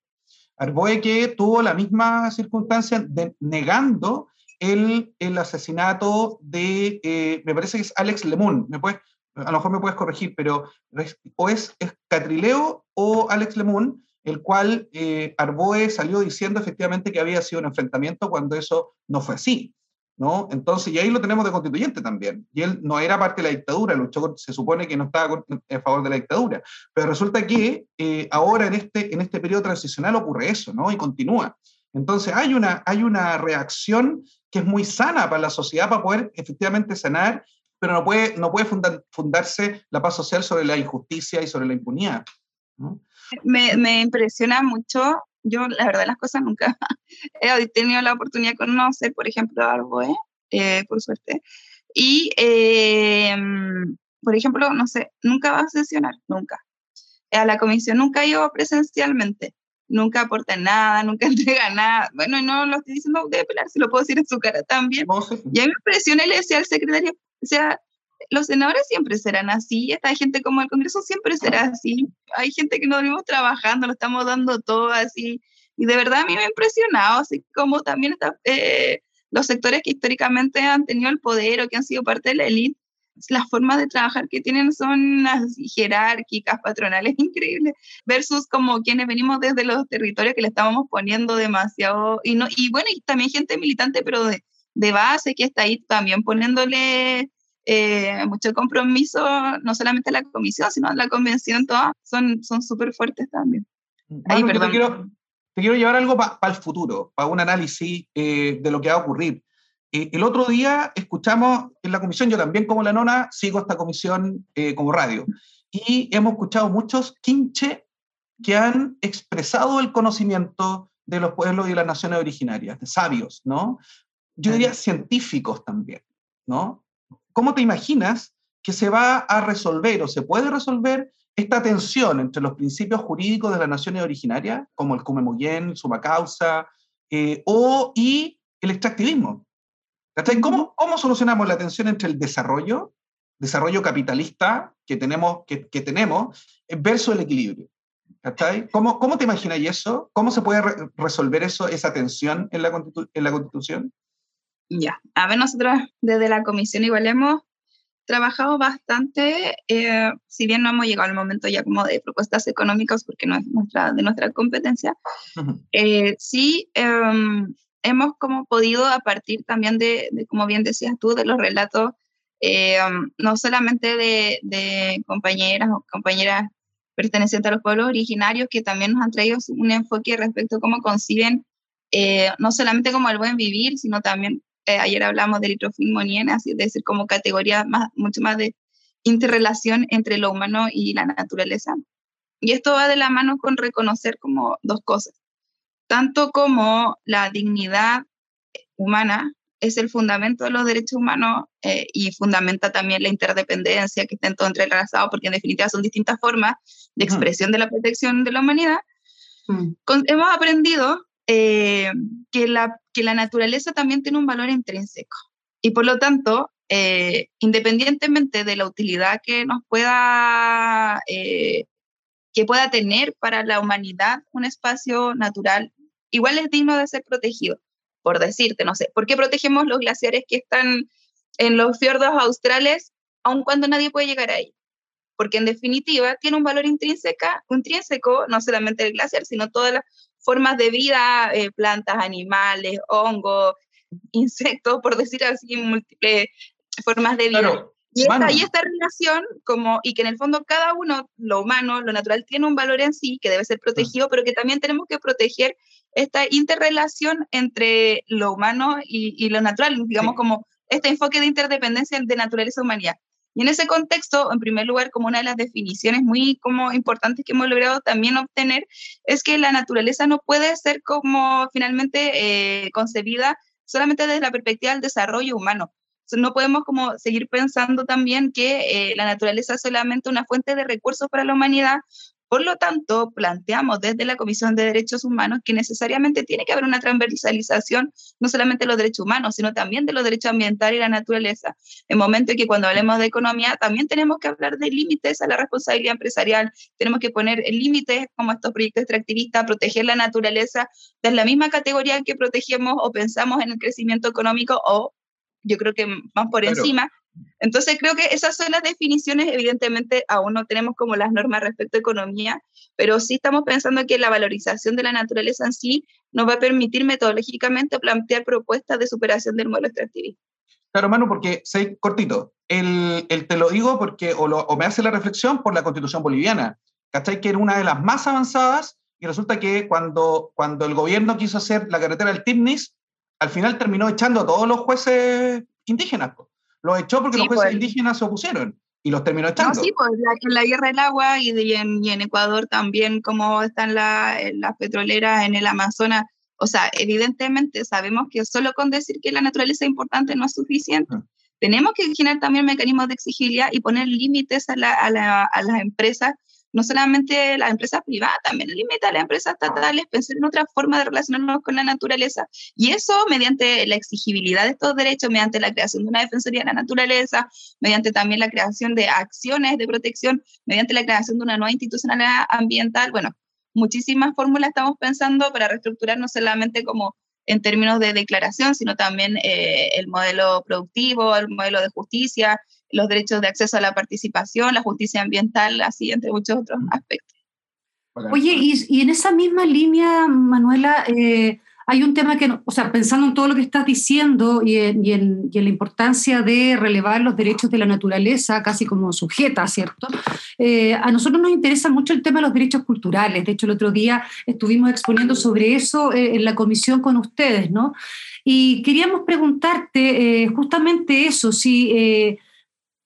Arboe que tuvo la misma circunstancia de, negando el, el, asesinato de, eh, me parece que es Alex Lemun, me puedes, a lo mejor me puedes corregir, pero o es, es Catrileo o Alex Lemun, el cual eh, Arboe salió diciendo efectivamente que había sido un enfrentamiento cuando eso no fue así. ¿no? Entonces, y ahí lo tenemos de constituyente también. Y él no era parte de la dictadura, luchó, se supone que no estaba a favor de la dictadura. Pero resulta que eh, ahora en este, en este periodo transicional ocurre eso, ¿no? Y continúa. Entonces, hay una, hay una reacción que es muy sana para la sociedad para poder efectivamente sanar, pero no puede, no puede fundar, fundarse la paz social sobre la injusticia y sobre la impunidad. Me, me impresiona mucho yo la verdad las cosas nunca he tenido la oportunidad de conocer, por ejemplo, a Arboe, eh, por suerte. Y, eh, por ejemplo, no sé, nunca va a sesionar, nunca. A la comisión nunca ido presencialmente, nunca aporta nada, nunca entrega nada. Bueno, no lo estoy diciendo de pelar, si lo puedo decir en su cara también. Y a mí me impresiona, le decía al secretario, o sea, los senadores siempre serán así, esta gente como el Congreso siempre será así. Hay gente que no venimos trabajando, lo estamos dando todo así. Y de verdad a mí me ha impresionado, así como también está, eh, los sectores que históricamente han tenido el poder o que han sido parte de la élite, las formas de trabajar que tienen son así, jerárquicas, patronales, increíbles, versus como quienes venimos desde los territorios que le estábamos poniendo demasiado, y, no, y bueno, y también gente militante, pero de, de base que está ahí también poniéndole eh, mucho compromiso, no solamente a la comisión, sino a la convención, todas son súper fuertes también. Ahí, perdón. Te, quiero, te quiero llevar algo para el futuro, para un análisis eh, de lo que va a ocurrir. Eh, el otro día escuchamos en la comisión, yo también como la nona sigo esta comisión como radio, y hemos escuchado muchos quinche que han expresado el conocimiento de los pueblos y las naciones originarias, de sabios, ¿no? Yo diría científicos también, ¿no? ¿cómo te imaginas que se va a resolver o se puede resolver esta tensión entre los principios jurídicos de las naciones originarias, como el Cumemoyen, suma causa, eh, o, y el extractivismo? ¿Cómo, ¿Cómo solucionamos la tensión entre el desarrollo, desarrollo capitalista que tenemos, que, tenemos versus el equilibrio? ¿Cómo, ¿Cómo te imaginas eso? ¿Cómo se puede resolver eso, esa tensión en la, en la Constitución? Ya, a ver, nosotros desde la comisión igual hemos trabajado bastante, eh, si bien no hemos llegado al momento ya como de propuestas económicas porque no es nuestra, de nuestra competencia, eh, sí em, hemos como podido a partir también de, como bien decías tú, de los relatos, em, no solamente de, de, compañeras o compañeras pertenecientes a los pueblos originarios, que también nos han traído un enfoque respecto a cómo conciben eh, no solamente como el buen vivir, sino también eh, ayer hablamos del litrofilmonien, así es decir, como categoría más, mucho más de interrelación entre lo humano y la naturaleza. Y esto va de la mano con reconocer como dos cosas, tanto como la dignidad humana es el fundamento de los derechos humanos eh, y fundamenta también la interdependencia que está todo entrelazado, porque en definitiva son distintas formas de expresión de la protección de la humanidad. Mm. hemos aprendido eh, que, la, que la naturaleza también tiene un valor intrínseco. Y por lo tanto, eh, independientemente de la utilidad que nos pueda, eh, que pueda tener para la humanidad un espacio natural, igual es digno de ser protegido. Por decirte, no sé, ¿por qué protegemos los glaciares que están en los fiordos australes, aun cuando nadie puede llegar ahí? Porque en definitiva tiene un valor intrínseco, intrínseco no solamente el glaciar, sino todas las formas de vida, eh, plantas, animales, hongos, insectos, por decir así, múltiples formas de vida. y, esta, y esta, relación, como, y que en el fondo cada uno, lo humano, lo natural, tiene un valor en sí que debe ser protegido, pero que también tenemos que proteger esta interrelación entre lo humano y, lo natural, digamos como este enfoque de interdependencia de naturaleza-humanidad. Y en ese contexto, en primer lugar, como una de las definiciones muy como importantes que hemos logrado también obtener, es que la naturaleza no puede ser como finalmente eh, concebida solamente desde la perspectiva del desarrollo humano. no podemos como seguir pensando también que eh, la naturaleza es solamente una fuente de recursos para la humanidad por lo tanto, planteamos desde la Comisión de Derechos Humanos que necesariamente tiene que haber una transversalización no solamente de los derechos humanos, sino también de los derechos ambientales y la naturaleza. En momento en que cuando hablemos de economía, también tenemos que hablar de límites a la responsabilidad empresarial, tenemos que poner límites como estos proyectos extractivistas, proteger la naturaleza. De la misma categoría que protegemos o pensamos en el crecimiento económico o yo creo que más por encima, entonces creo que esas son las definiciones, evidentemente aún no tenemos como las normas respecto a economía, pero sí estamos pensando que la valorización de la naturaleza en sí nos va a permitir metodológicamente plantear propuestas de superación del modelo extractivista. Claro, Manu, porque, sé cortito, el, el, te lo digo porque, o, o, me hace la reflexión por la constitución boliviana, ¿cachai? Que era una de las más avanzadas y resulta que cuando, cuando el gobierno quiso hacer la carretera del Timnis, al final terminó echando a todos los jueces indígenas. Los echó porque los jueces pues. indígenas se opusieron y los terminó echando. No, sí, pues en la guerra del agua y, en, Ecuador también, como están las petroleras en el Amazonas. O sea, evidentemente sabemos que solo con decir que la naturaleza es importante no es suficiente. Tenemos que generar también mecanismos de exigibilidad y poner límites a, a, a las empresas no solamente las empresas privadas, también limita a las empresas estatales pensar en otra forma de relacionarnos con la naturaleza. Y eso mediante la exigibilidad de estos derechos, mediante la creación de una defensoría de la naturaleza, mediante también la creación de acciones de protección, mediante la creación de una nueva institucionalidad ambiental. Bueno, muchísimas fórmulas estamos pensando para reestructurar no solamente como en términos de declaración, sino también eh, el modelo productivo, el modelo de justicia, los derechos de acceso a la participación, la justicia ambiental, así entre muchos otros aspectos. Oye, y, en esa misma línea, Manuela, eh, hay un tema que, o sea, pensando en todo lo que estás diciendo y en, la importancia de relevar los derechos de la naturaleza casi como sujeta, ¿cierto? Eh, a nosotros nos interesa mucho el tema de los derechos culturales. De hecho, el otro día estuvimos exponiendo sobre eso eh, en la comisión con ustedes, ¿no? Y queríamos preguntarte justamente eso, si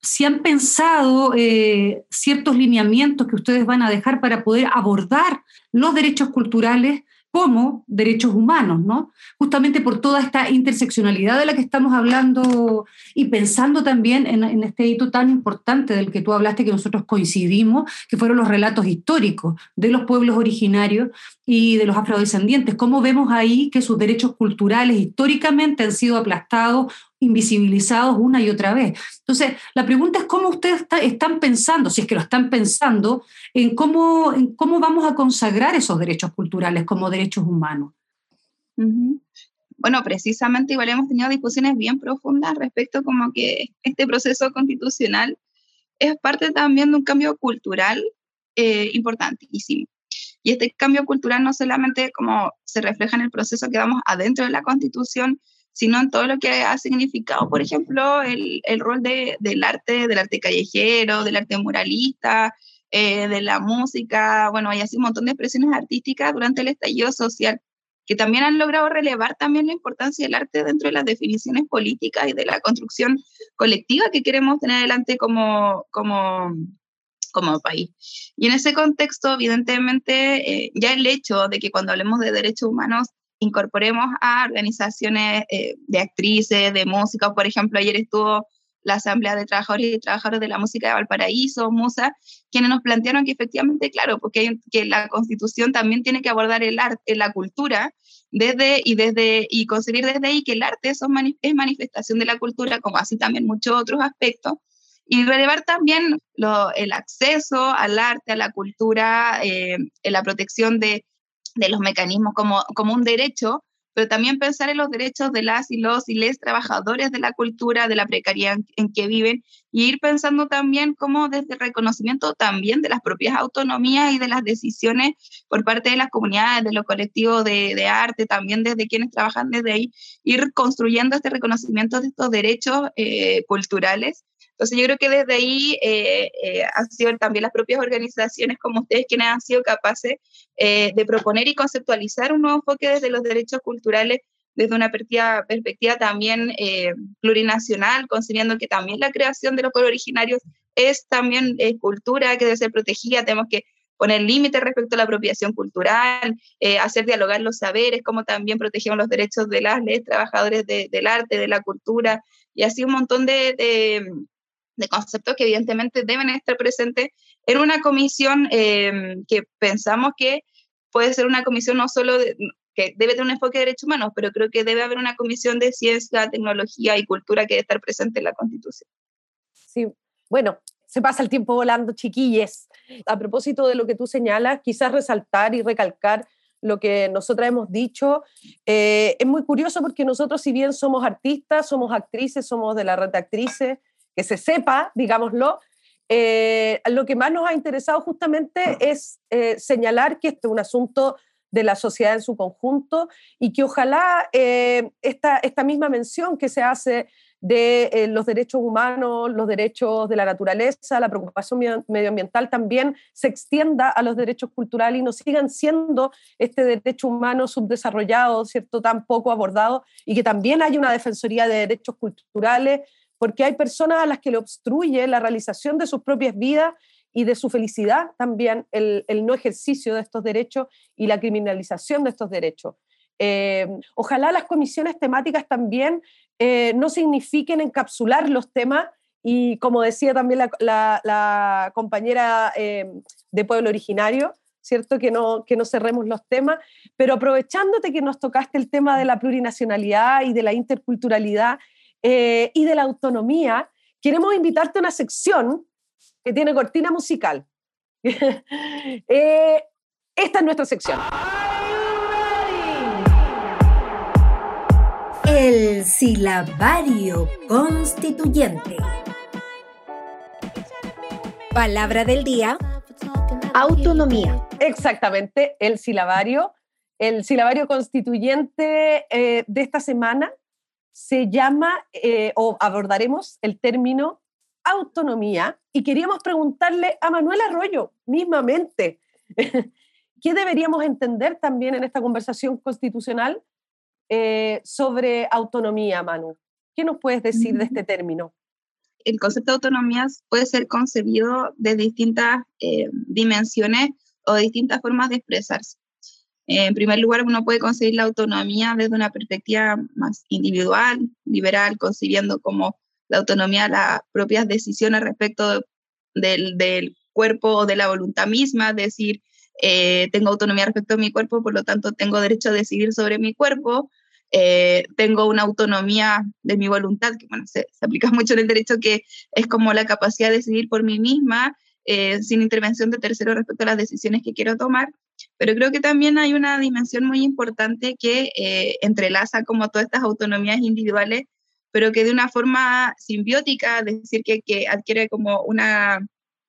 si han pensado eh, ciertos lineamientos que ustedes van a dejar para poder abordar los derechos culturales como derechos humanos, ¿no? Justamente por toda esta interseccionalidad de la que estamos hablando y pensando también en, este hito tan importante del que tú hablaste, que nosotros coincidimos, que fueron los relatos históricos de los pueblos originarios y de los afrodescendientes. ¿Cómo vemos ahí que sus derechos culturales históricamente han sido aplastados invisibilizados una y otra vez. Entonces, la pregunta es cómo ustedes están pensando, si es que lo están pensando, en cómo, cómo vamos a consagrar esos derechos culturales como derechos humanos. Bueno, precisamente igual hemos tenido discusiones bien profundas respecto como que este proceso constitucional es parte también de un cambio cultural eh, importantísimo. Y este cambio cultural no solamente como se refleja en el proceso que vamos adentro de la constitución, sino en todo lo que ha significado, por ejemplo, el, el rol de, del arte, del arte callejero, del arte muralista, eh, de la música, bueno, hay así un montón de expresiones artísticas durante el estallido social que también han logrado relevar también la importancia del arte dentro de las definiciones políticas y de la construcción colectiva que queremos tener adelante como, como, como país. Y en ese contexto, evidentemente, eh, ya el hecho de que cuando hablemos de derechos humanos incorporemos a organizaciones eh, de actrices, de músicos. Por ejemplo, ayer estuvo la Asamblea de Trabajadores y Trabajadoras de la Música de Valparaíso, MUSA, quienes nos plantearon que efectivamente, claro, porque que la Constitución también tiene que abordar el arte, la cultura, desde y desde y conseguir desde ahí que el arte es manifestación de la cultura, como así también muchos otros aspectos, y relevar también el acceso al arte, a la cultura, eh, en la protección de de los mecanismos como, como un derecho, pero también pensar en los derechos de las y los y les trabajadores de la cultura, de la precariedad en, que viven, y ir pensando también como desde el reconocimiento también de las propias autonomías y de las decisiones por parte de las comunidades, de los colectivos de, de arte, también desde quienes trabajan desde ahí, ir construyendo este reconocimiento de estos derechos eh, culturales entonces yo creo que desde ahí eh, eh, han sido también las propias organizaciones como ustedes quienes han sido capaces eh, de proponer y conceptualizar un nuevo enfoque desde los derechos culturales desde una perspectiva, también plurinacional, considerando que también la creación de los pueblos originarios es también cultura que debe ser protegida, tenemos que poner límites respecto a la apropiación cultural, hacer dialogar los saberes, como también protegemos los derechos de las leyes trabajadores del arte, de la cultura, y así un montón de conceptos que evidentemente deben estar presentes en una comisión eh, que pensamos que puede ser una comisión no solo que debe tener un enfoque de derechos humanos, pero creo que debe haber una comisión de ciencia, tecnología y cultura que debe estar presente en la Constitución. Sí, bueno, se pasa el tiempo volando, chiquilles. A propósito de lo que tú señalas, quizás resaltar y recalcar lo que nosotras hemos dicho. Eh, es muy curioso porque nosotros, si bien somos artistas, somos actrices, somos de la red de actrices, que se sepa, digámoslo, eh, lo que más nos ha interesado justamente es eh, señalar que este es un asunto de la sociedad en su conjunto y que ojalá eh, esta, esta misma mención que se hace de los derechos humanos, los derechos de la naturaleza, la preocupación medioambiental también se extienda a los derechos culturales y no sigan siendo este derecho humano subdesarrollado, ¿cierto?, tan poco abordado y que también haya una defensoría de derechos culturales porque hay personas a las que le obstruye la realización de sus propias vidas y de su felicidad también el, no ejercicio de estos derechos y la criminalización de estos derechos. Eh, ojalá las comisiones temáticas también eh, no signifiquen encapsular los temas y como decía también la, compañera eh, de Pueblo Originario, ¿cierto? Que no, que no cerremos los temas, pero aprovechándote que nos tocaste el tema de la plurinacionalidad y de la interculturalidad, eh, y de la autonomía, queremos invitarte a una sección que tiene cortina musical. Eh, esta es nuestra sección. El silabario constituyente. Palabra del día. Autonomía. Exactamente, el silabario. El silabario constituyente eh, de esta semana se llama, eh, o abordaremos el término autonomía, y queríamos preguntarle a Manuel Arroyo, mismamente, ¿qué deberíamos entender también en esta conversación constitucional eh, sobre autonomía, Manu? ¿Qué nos puedes decir de este término? El concepto de autonomía puede ser concebido de distintas eh, dimensiones o distintas formas de expresarse. En primer lugar, uno puede concebir la autonomía desde una perspectiva más individual, liberal, concibiendo como la autonomía las propias decisiones respecto del, del cuerpo o de la voluntad misma, es decir, eh, tengo autonomía respecto a mi cuerpo, por lo tanto tengo derecho a decidir sobre mi cuerpo, eh, tengo una autonomía de mi voluntad, que bueno, se, se, aplica mucho en el derecho, que es como la capacidad de decidir por mí misma, eh, sin intervención de terceros respecto a las decisiones que quiero tomar. Pero creo que también hay una dimensión muy importante que eh, entrelaza como todas estas autonomías individuales, pero que de una forma simbiótica, es decir, que, que adquiere como una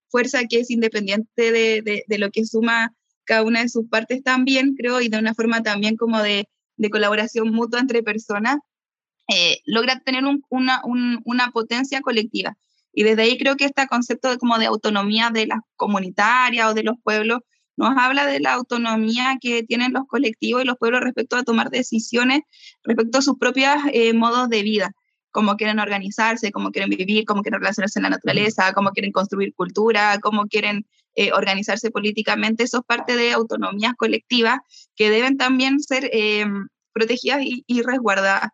fuerza que es independiente de, de, de, lo que suma cada una de sus partes también, creo, y de una forma también como de, de colaboración mutua entre personas, eh, logra tener un, una, un, una potencia colectiva. Y desde ahí creo que este concepto de, como de autonomía de las comunitarias o de los pueblos nos habla de la autonomía que tienen los colectivos y los pueblos respecto a tomar decisiones respecto a sus propios eh, modos de vida, cómo quieren organizarse, cómo quieren vivir, cómo quieren relacionarse en la naturaleza, cómo quieren construir cultura, cómo quieren eh, organizarse políticamente. Eso es parte de autonomías colectivas que deben también ser eh, protegidas y, y resguardadas.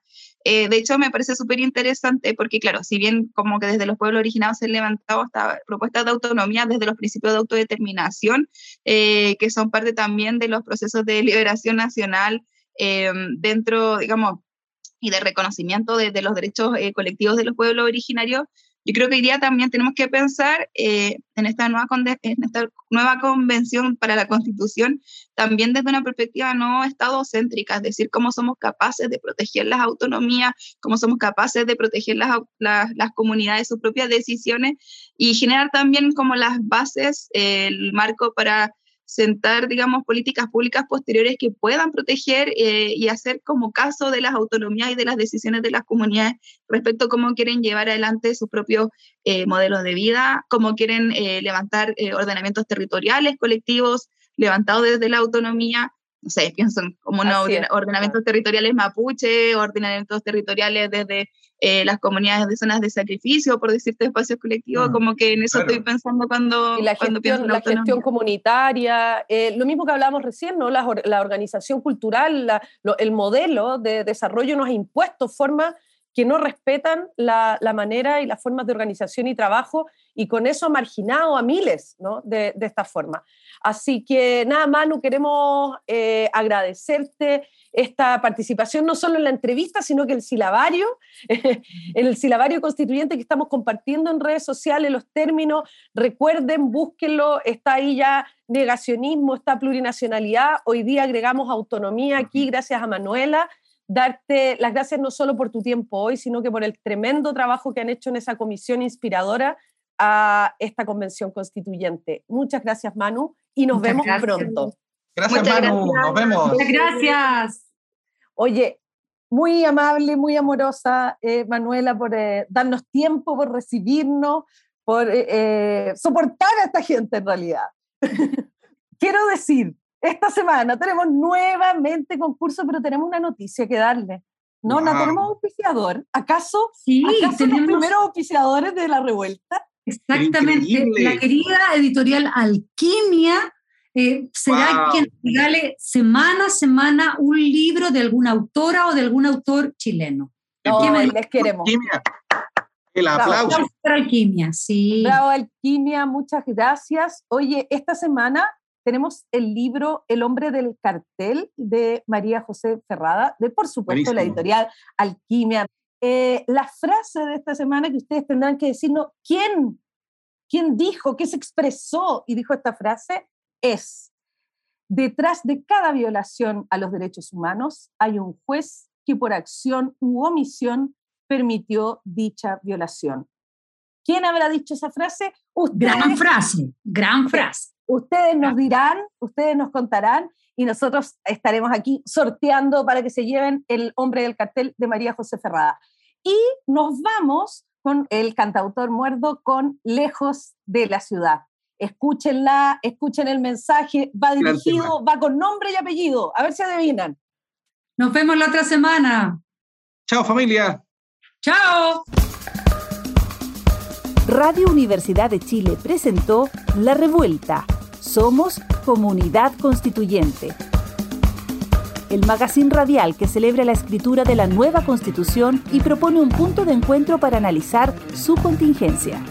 Eh, de hecho, me parece súper interesante porque, claro, si bien como que desde los pueblos originados se han levantado esta propuesta de autonomía desde los principios de autodeterminación, eh, que son parte también de los procesos de liberación nacional eh, dentro, digamos, y de reconocimiento de, los derechos colectivos de los pueblos originarios, yo creo que hoy también tenemos que pensar eh, en, esta nueva en esta nueva convención para la Constitución también desde una perspectiva no estadocéntrica, es decir, cómo somos capaces de proteger las autonomías, cómo somos capaces de proteger las, las, las comunidades, sus propias decisiones y generar también como las bases, eh, el marco para sentar, digamos, políticas públicas posteriores que puedan proteger eh, y hacer como caso de las autonomías y de las decisiones de las comunidades respecto a cómo quieren llevar adelante sus propios eh, modelos de vida, cómo quieren eh, levantar ordenamientos territoriales colectivos levantados desde la autonomía. No sé, pienso en como no, ordenamientos territoriales mapuche, ordenamientos territoriales desde eh, las comunidades de zonas de sacrificio, por decirte espacios colectivos, mm, como que en eso claro. estoy pensando cuando, y la cuando gestión, pienso en la, la gestión comunitaria, eh, lo mismo que hablábamos recién, ¿no? la, la organización cultural, la, lo, el modelo de desarrollo nos ha impuesto formas que no respetan la, la, manera y las formas de organización y trabajo y con eso ha marginado a miles ¿no? de, de esta forma. Así que nada, Manu, queremos eh, agradecerte esta participación, no solo en la entrevista, sino que el silabario, en el silabario constituyente que estamos compartiendo en redes sociales, los términos, recuerden, búsquenlo, está ahí ya negacionismo, está plurinacionalidad, hoy día agregamos autonomía aquí, gracias a Manuela, darte las gracias no solo por tu tiempo hoy, sino que por el tremendo trabajo que han hecho en esa comisión inspiradora a esta convención constituyente. Muchas gracias, Manu, y nos Muchas vemos gracias. pronto. Gracias, Muchas Manu. Gracias. Nos vemos. Muchas gracias. Oye, muy amable, muy amorosa, eh, Manuela, por eh, darnos tiempo, por recibirnos, por eh, soportar a esta gente en realidad. Quiero decir, esta semana tenemos nuevamente concurso, pero tenemos una noticia que darle. No, wow. no tenemos auspiciador. ¿Acaso, sí, ¿acaso tenemos... los primeros auspiciadores de la revuelta? Exactamente. La querida editorial Alquimia eh, será wow. quien regale semana a semana un libro de alguna autora o de algún autor chileno. No, me... les queremos. Alquimia. El aplauso. Bravo, Alquimia, sí. Bravo, Alquimia, muchas gracias. Oye, esta semana tenemos el libro El hombre del cartel de María José Ferrada, de por supuesto Buenísimo. la editorial Alquimia. Eh, la frase de esta semana que ustedes tendrán que decirnos, ¿quién? ¿Quién dijo? ¿Qué se expresó y dijo esta frase? Es, detrás de cada violación a los derechos humanos hay un juez que por acción u omisión permitió dicha violación. ¿Quién habrá dicho esa frase? gran frase, gran frase. Ustedes nos dirán, ustedes nos contarán y nosotros estaremos aquí sorteando para que se lleven el hombre del cartel de María José Ferrada. Y nos vamos con el cantautor muerdo con Lejos de la Ciudad. Escúchenla, escuchen el mensaje, va dirigido, va con nombre y apellido. A ver si adivinan. Nos vemos la otra semana. Chao familia. Chao. Radio Universidad de Chile presentó La Revuelta. Somos Comunidad Constituyente. El magazine radial que celebra la escritura de la nueva constitución y propone un punto de encuentro para analizar su contingencia.